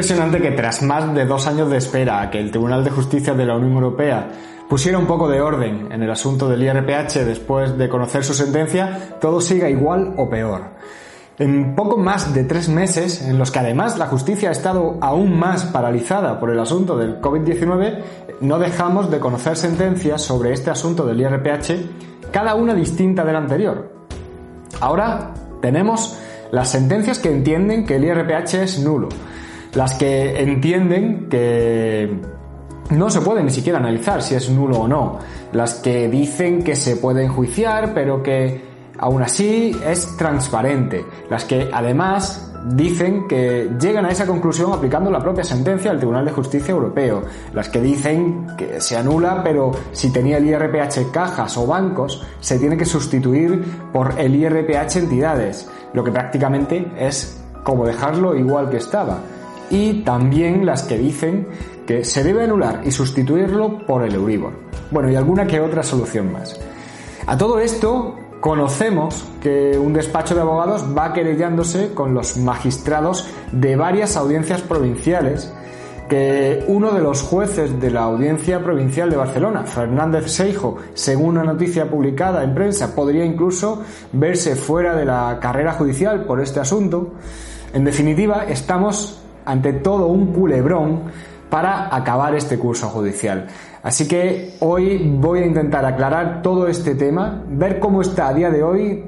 Es impresionante que tras más de dos años de espera a que el Tribunal de Justicia de la Unión Europea pusiera un poco de orden en el asunto del IRPH después de conocer su sentencia, todo siga igual o peor. En poco más de tres meses, en los que además la justicia ha estado aún más paralizada por el asunto del COVID-19, no dejamos de conocer sentencias sobre este asunto del IRPH, cada una distinta de la anterior. Ahora tenemos las sentencias que entienden que el IRPH es nulo, las que entienden que no se puede ni siquiera analizar si es nulo o no, las que dicen que se puede enjuiciar pero que aún así es transparente, las que además dicen que llegan a esa conclusión aplicando la propia sentencia del Tribunal de Justicia Europeo, las que dicen que se anula pero si tenía el IRPH cajas o bancos se tiene que sustituir por el IRPH entidades, lo que prácticamente es como dejarlo igual que estaba y también las que dicen que se debe anular y sustituirlo por el Euribor. Bueno, y alguna que otra solución más. A todo esto, conocemos que un despacho de abogados va querellándose con los magistrados de varias audiencias provinciales que uno de los jueces de la Audiencia Provincial de Barcelona, Fernández Seijo, según una noticia publicada en prensa, podría incluso verse fuera de la carrera judicial por este asunto. En definitiva, estamos ante todo un culebrón para acabar este curso judicial. Así que hoy voy a intentar aclarar todo este tema, ver cómo está a día de hoy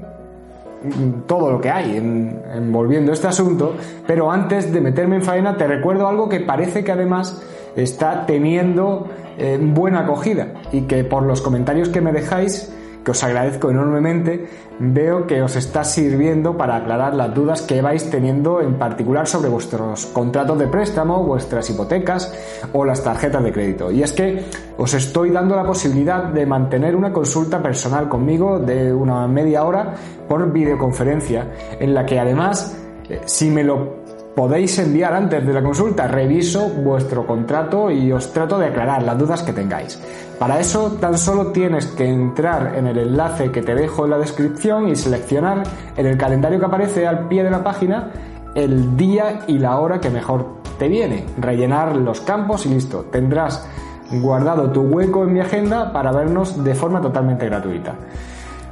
todo lo que hay envolviendo este asunto, pero antes de meterme en faena te recuerdo algo que parece que además está teniendo eh, buena acogida y que por los comentarios que me dejáis que os agradezco enormemente, veo que os está sirviendo para aclarar las dudas que vais teniendo en particular sobre vuestros contratos de préstamo, vuestras hipotecas o las tarjetas de crédito. Y es que os estoy dando la posibilidad de mantener una consulta personal conmigo de una media hora por videoconferencia, en la que además, eh, si me lo podéis enviar antes de la consulta, reviso vuestro contrato y os trato de aclarar las dudas que tengáis. Para eso tan solo tienes que entrar en el enlace que te dejo en la descripción y seleccionar en el calendario que aparece al pie de la página el día y la hora que mejor te viene. Rellenar los campos y listo. Tendrás guardado tu hueco en mi agenda para vernos de forma totalmente gratuita.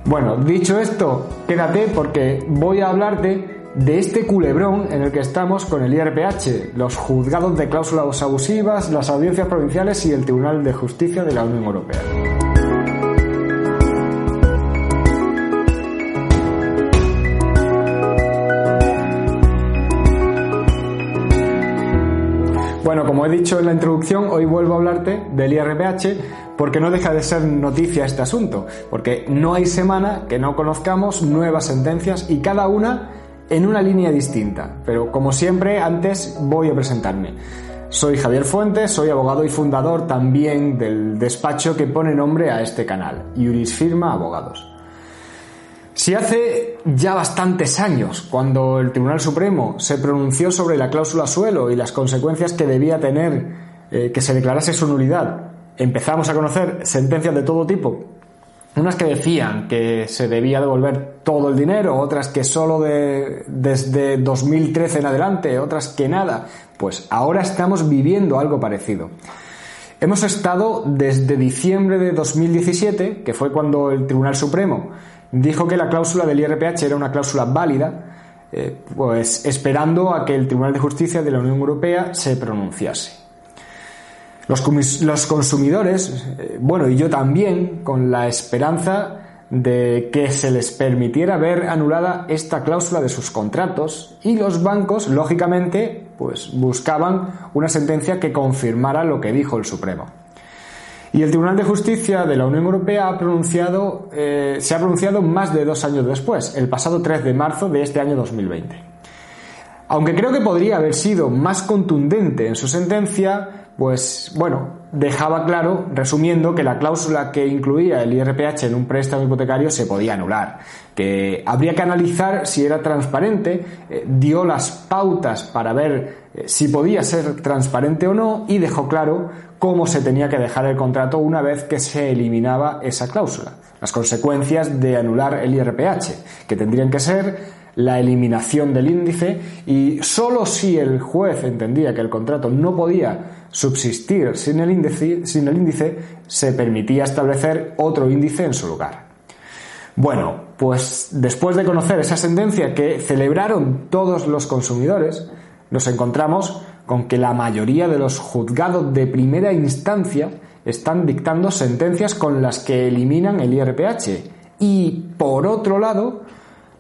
Bueno, dicho esto, quédate porque voy a hablarte de este culebrón en el que estamos con el IRPH, los juzgados de cláusulas abusivas, las audiencias provinciales y el Tribunal de Justicia de la Unión Europea. Bueno, como he dicho en la introducción, hoy vuelvo a hablarte del IRPH porque no deja de ser noticia este asunto, porque no hay semana que no conozcamos nuevas sentencias y cada una en una línea distinta, pero como siempre antes voy a presentarme. Soy Javier Fuentes, soy abogado y fundador también del despacho que pone nombre a este canal, Juris Firma Abogados. Si hace ya bastantes años, cuando el Tribunal Supremo se pronunció sobre la cláusula suelo y las consecuencias que debía tener eh, que se declarase su nulidad, empezamos a conocer sentencias de todo tipo unas que decían que se debía devolver todo el dinero, otras que solo de, desde 2013 en adelante, otras que nada. Pues ahora estamos viviendo algo parecido. Hemos estado desde diciembre de 2017, que fue cuando el Tribunal Supremo dijo que la cláusula del IRPH era una cláusula válida, eh, pues esperando a que el Tribunal de Justicia de la Unión Europea se pronunciase. Los, consumidores, eh, bueno, y yo también, con la esperanza de que se les permitiera ver anulada esta cláusula de sus contratos y los bancos, lógicamente, pues buscaban una sentencia que confirmara lo que dijo el Supremo. Y el Tribunal de Justicia de la Unión Europea ha pronunciado, eh, se ha pronunciado más de dos años después, el pasado 3 de marzo de este año 2020. Aunque creo que podría haber sido más contundente en su sentencia, pues bueno, dejaba claro, resumiendo, que la cláusula que incluía el IRPH en un préstamo hipotecario se podía anular, que habría que analizar si era transparente, eh, dio las pautas para ver eh, si podía ser transparente o no y dejó claro cómo se tenía que dejar el contrato una vez que se eliminaba esa cláusula. Las consecuencias de anular el IRPH, que tendrían que ser la eliminación del índice y solo si el juez entendía que el contrato no podía subsistir sin el índice, sin el índice se permitía establecer otro índice en su lugar. Bueno, pues después de conocer esa sentencia que celebraron todos los consumidores, nos encontramos con que la mayoría de los juzgados de primera instancia están dictando sentencias con las que eliminan el IRPH y, por otro lado,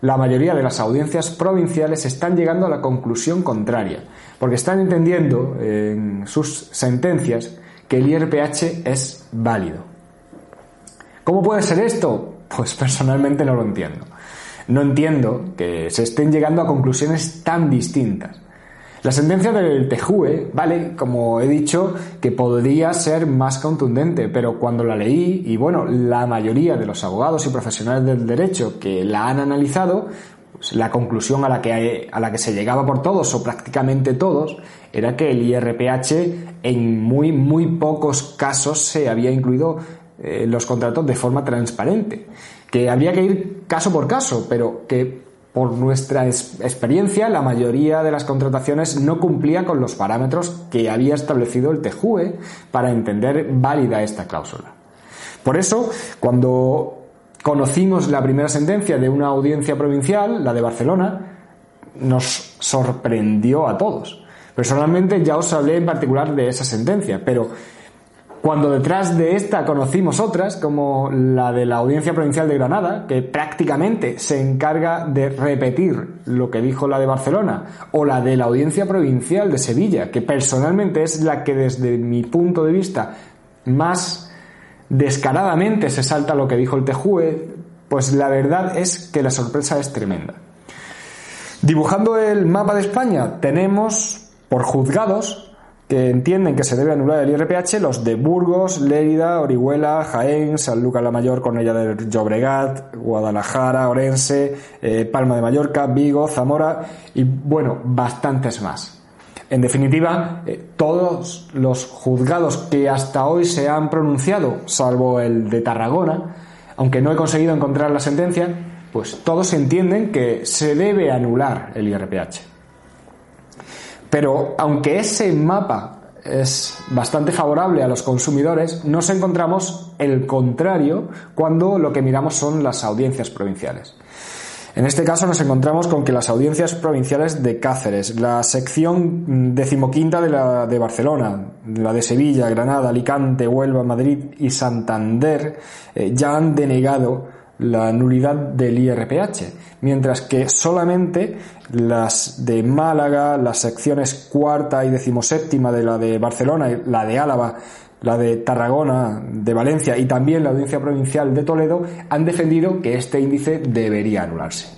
la mayoría de las audiencias provinciales están llegando a la conclusión contraria, porque están entendiendo en sus sentencias que el IRPH es válido. ¿Cómo puede ser esto? Pues personalmente no lo entiendo. No entiendo que se estén llegando a conclusiones tan distintas. La sentencia del TEJUE, vale, como he dicho, que podría ser más contundente, pero cuando la leí, y bueno, la mayoría de los abogados y profesionales del derecho que la han analizado, pues la conclusión a la, que, a la que se llegaba por todos o prácticamente todos era que el IRPH en muy, muy pocos casos se había incluido eh, los contratos de forma transparente. Que había que ir caso por caso, pero que por nuestra experiencia, la mayoría de las contrataciones no cumplía con los parámetros que había establecido el TEJUE para entender válida esta cláusula. Por eso, cuando conocimos la primera sentencia de una audiencia provincial, la de Barcelona, nos sorprendió a todos. Personalmente ya os hablé en particular de esa sentencia, pero cuando detrás de esta conocimos otras, como la de la Audiencia Provincial de Granada, que prácticamente se encarga de repetir lo que dijo la de Barcelona, o la de la Audiencia Provincial de Sevilla, que personalmente es la que desde mi punto de vista más descaradamente se salta lo que dijo el TEJUE, pues la verdad es que la sorpresa es tremenda. Dibujando el mapa de España, tenemos por juzgados que entienden que se debe anular el IRPH los de Burgos, Lérida, Orihuela, Jaén, Sanlúcar la Mayor, Cornella del Llobregat, Guadalajara, Orense, eh, Palma de Mallorca, Vigo, Zamora y bueno, bastantes más. En definitiva, eh, todos los juzgados que hasta hoy se han pronunciado, salvo el de Tarragona, aunque no he conseguido encontrar la sentencia, pues todos entienden que se debe anular el IRPH. Pero aunque ese mapa es bastante favorable a los consumidores, nos encontramos el contrario cuando lo que miramos son las audiencias provinciales. En este caso nos encontramos con que las audiencias provinciales de Cáceres, la sección decimoquinta de la de Barcelona, la de Sevilla, Granada, Alicante, Huelva, Madrid y Santander eh, ya han denegado la nulidad del IRPH, mientras que solamente las de Málaga, las secciones cuarta y decimoséptima de la de Barcelona, la de Álava, la de Tarragona, de Valencia y también la Audiencia Provincial de Toledo han defendido que este índice debería anularse.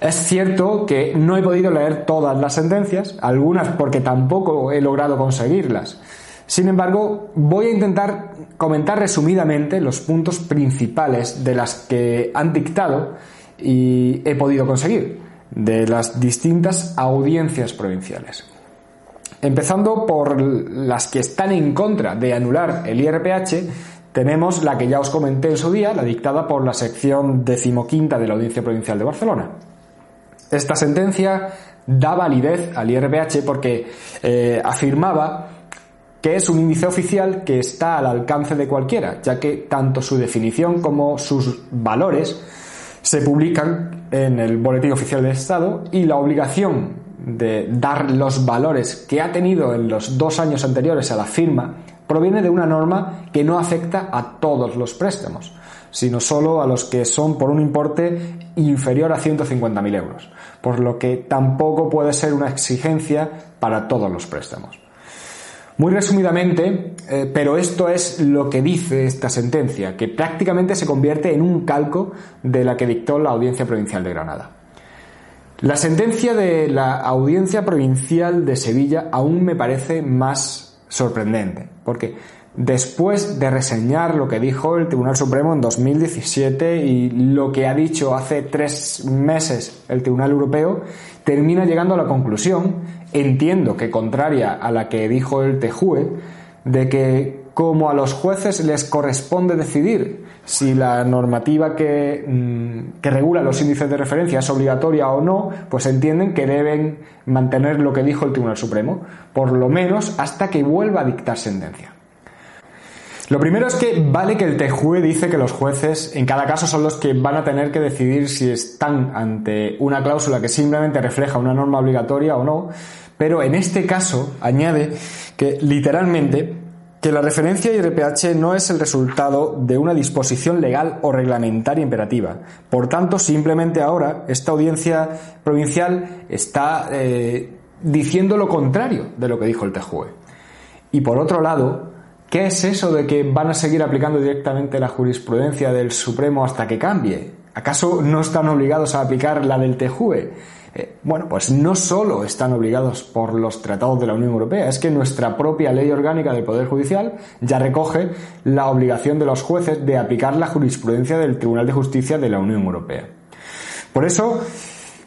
Es cierto que no he podido leer todas las sentencias, algunas porque tampoco he logrado conseguirlas. Sin embargo, voy a intentar comentar resumidamente los puntos principales de las que han dictado y he podido conseguir de las distintas audiencias provinciales. Empezando por las que están en contra de anular el IRPH, tenemos la que ya os comenté en su día, la dictada por la sección decimoquinta de la Audiencia Provincial de Barcelona. Esta sentencia da validez al IRPH porque eh, afirmaba que es un índice oficial que está al alcance de cualquiera, ya que tanto su definición como sus valores se publican en el Boletín Oficial del Estado y la obligación de dar los valores que ha tenido en los dos años anteriores a la firma proviene de una norma que no afecta a todos los préstamos, sino solo a los que son por un importe inferior a 150.000 euros, por lo que tampoco puede ser una exigencia para todos los préstamos. Muy resumidamente, eh, pero esto es lo que dice esta sentencia, que prácticamente se convierte en un calco de la que dictó la Audiencia Provincial de Granada. La sentencia de la Audiencia Provincial de Sevilla aún me parece más sorprendente, porque después de reseñar lo que dijo el Tribunal Supremo en 2017 y lo que ha dicho hace tres meses el Tribunal Europeo, termina llegando a la conclusión entiendo que contraria a la que dijo el Tejue, de que como a los jueces les corresponde decidir si la normativa que, mm, que, regula los índices de referencia es obligatoria o no, pues entienden que deben mantener lo que dijo el Tribunal Supremo, por lo menos hasta que vuelva a dictar sentencia. Lo primero es que vale que el TJUE dice que los jueces en cada caso son los que van a tener que decidir si están ante una cláusula que simplemente refleja una norma obligatoria o no, pero en este caso añade que literalmente que la referencia IRPH no es el resultado de una disposición legal o reglamentaria imperativa. Por tanto, simplemente ahora esta audiencia provincial está eh, diciendo lo contrario de lo que dijo el TJUE. Y por otro lado, ¿qué es eso de que van a seguir aplicando directamente la jurisprudencia del Supremo hasta que cambie? ¿Acaso no están obligados a aplicar la del TJUE? Eh, bueno, pues no solo están obligados por los tratados de la Unión Europea, es que nuestra propia ley orgánica del Poder Judicial ya recoge la obligación de los jueces de aplicar la jurisprudencia del Tribunal de Justicia de la Unión Europea. Por eso,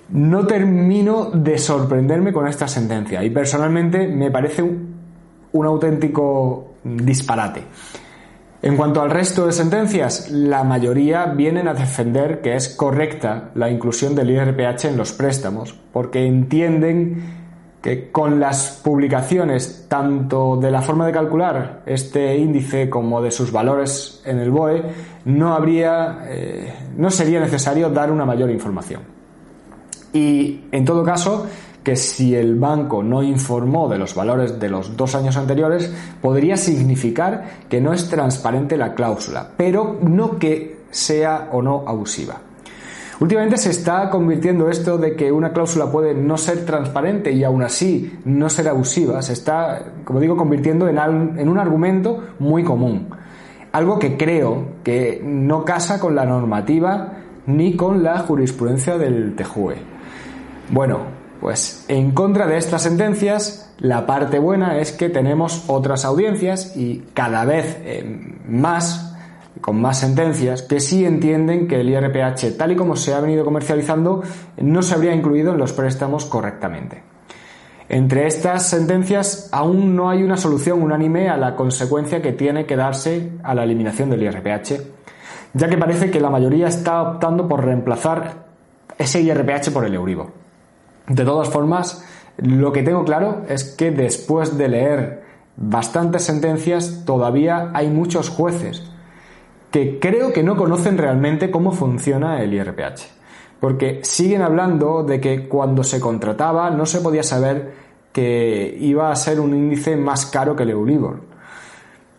no termino de sorprenderme con esta sentencia y personalmente me parece un auténtico disparate. En cuanto al resto de sentencias, la mayoría vienen a defender que es correcta la inclusión del IRPH en los préstamos, porque entienden que con las publicaciones tanto de la forma de calcular este índice como de sus valores en el BOE, no habría, eh, no sería necesario dar una mayor información. Y en todo caso, que si el banco no informó de los valores de los dos años anteriores, podría significar que no es transparente la cláusula, pero no que sea o no abusiva. Últimamente se está convirtiendo esto de que una cláusula puede no ser transparente y aún así no ser abusiva, se está, como digo, convirtiendo en, un argumento muy común. Algo que creo que no casa con la normativa ni con la jurisprudencia del TJUE. Bueno, pues en contra de estas sentencias, la parte buena es que tenemos otras audiencias y cada vez eh, más, con más sentencias, que sí entienden que el IRPH, tal y como se ha venido comercializando, no se habría incluido en los préstamos correctamente. Entre estas sentencias aún no hay una solución unánime a la consecuencia que tiene que darse a la eliminación del IRPH, ya que parece que la mayoría está optando por reemplazar ese IRPH por el Euribor. De todas formas, lo que tengo claro es que después de leer bastantes sentencias, todavía hay muchos jueces que creo que no conocen realmente cómo funciona el IRPH. Porque siguen hablando de que cuando se contrataba no se podía saber que iba a ser un índice más caro que el Euribor.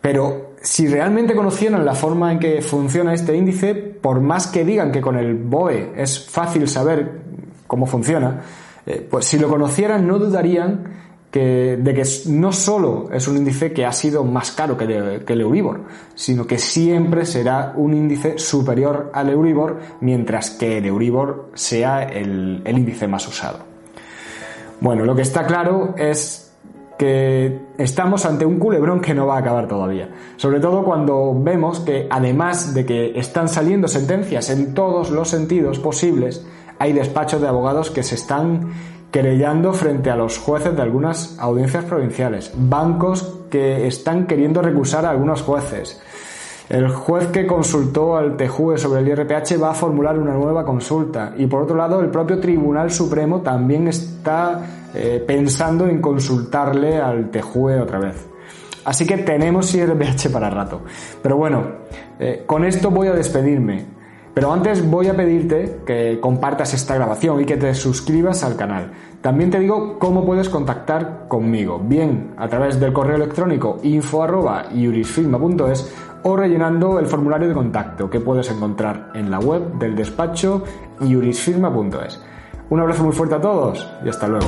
Pero si realmente conocieran la forma en que funciona este índice, por más que digan que con el BOE es fácil saber cómo funciona, eh, pues si lo conocieran no dudarían que, de que no solo es un índice que ha sido más caro que, el Euribor, sino que siempre será un índice superior al Euribor, mientras que el Euribor sea el, el índice más usado. Bueno, lo que está claro es que estamos ante un culebrón que no va a acabar todavía. Sobre todo cuando vemos que además de que están saliendo sentencias en todos los sentidos posibles, hay despachos de abogados que se están querellando frente a los jueces de algunas audiencias provinciales, bancos que están queriendo recusar a algunos jueces. El juez que consultó al TJUE sobre el IRPH va a formular una nueva consulta y por otro lado el propio Tribunal Supremo también está eh, pensando en consultarle al TJUE otra vez. Así que tenemos IRPH para rato. Pero bueno, eh, con esto voy a despedirme. Pero antes voy a pedirte que compartas esta grabación y que te suscribas al canal. También te digo cómo puedes contactar conmigo, bien a través del correo electrónico info@jurisfirma.es o rellenando el formulario de contacto que puedes encontrar en la web del despacho jurisfirma.es. Un abrazo muy fuerte a todos y hasta luego.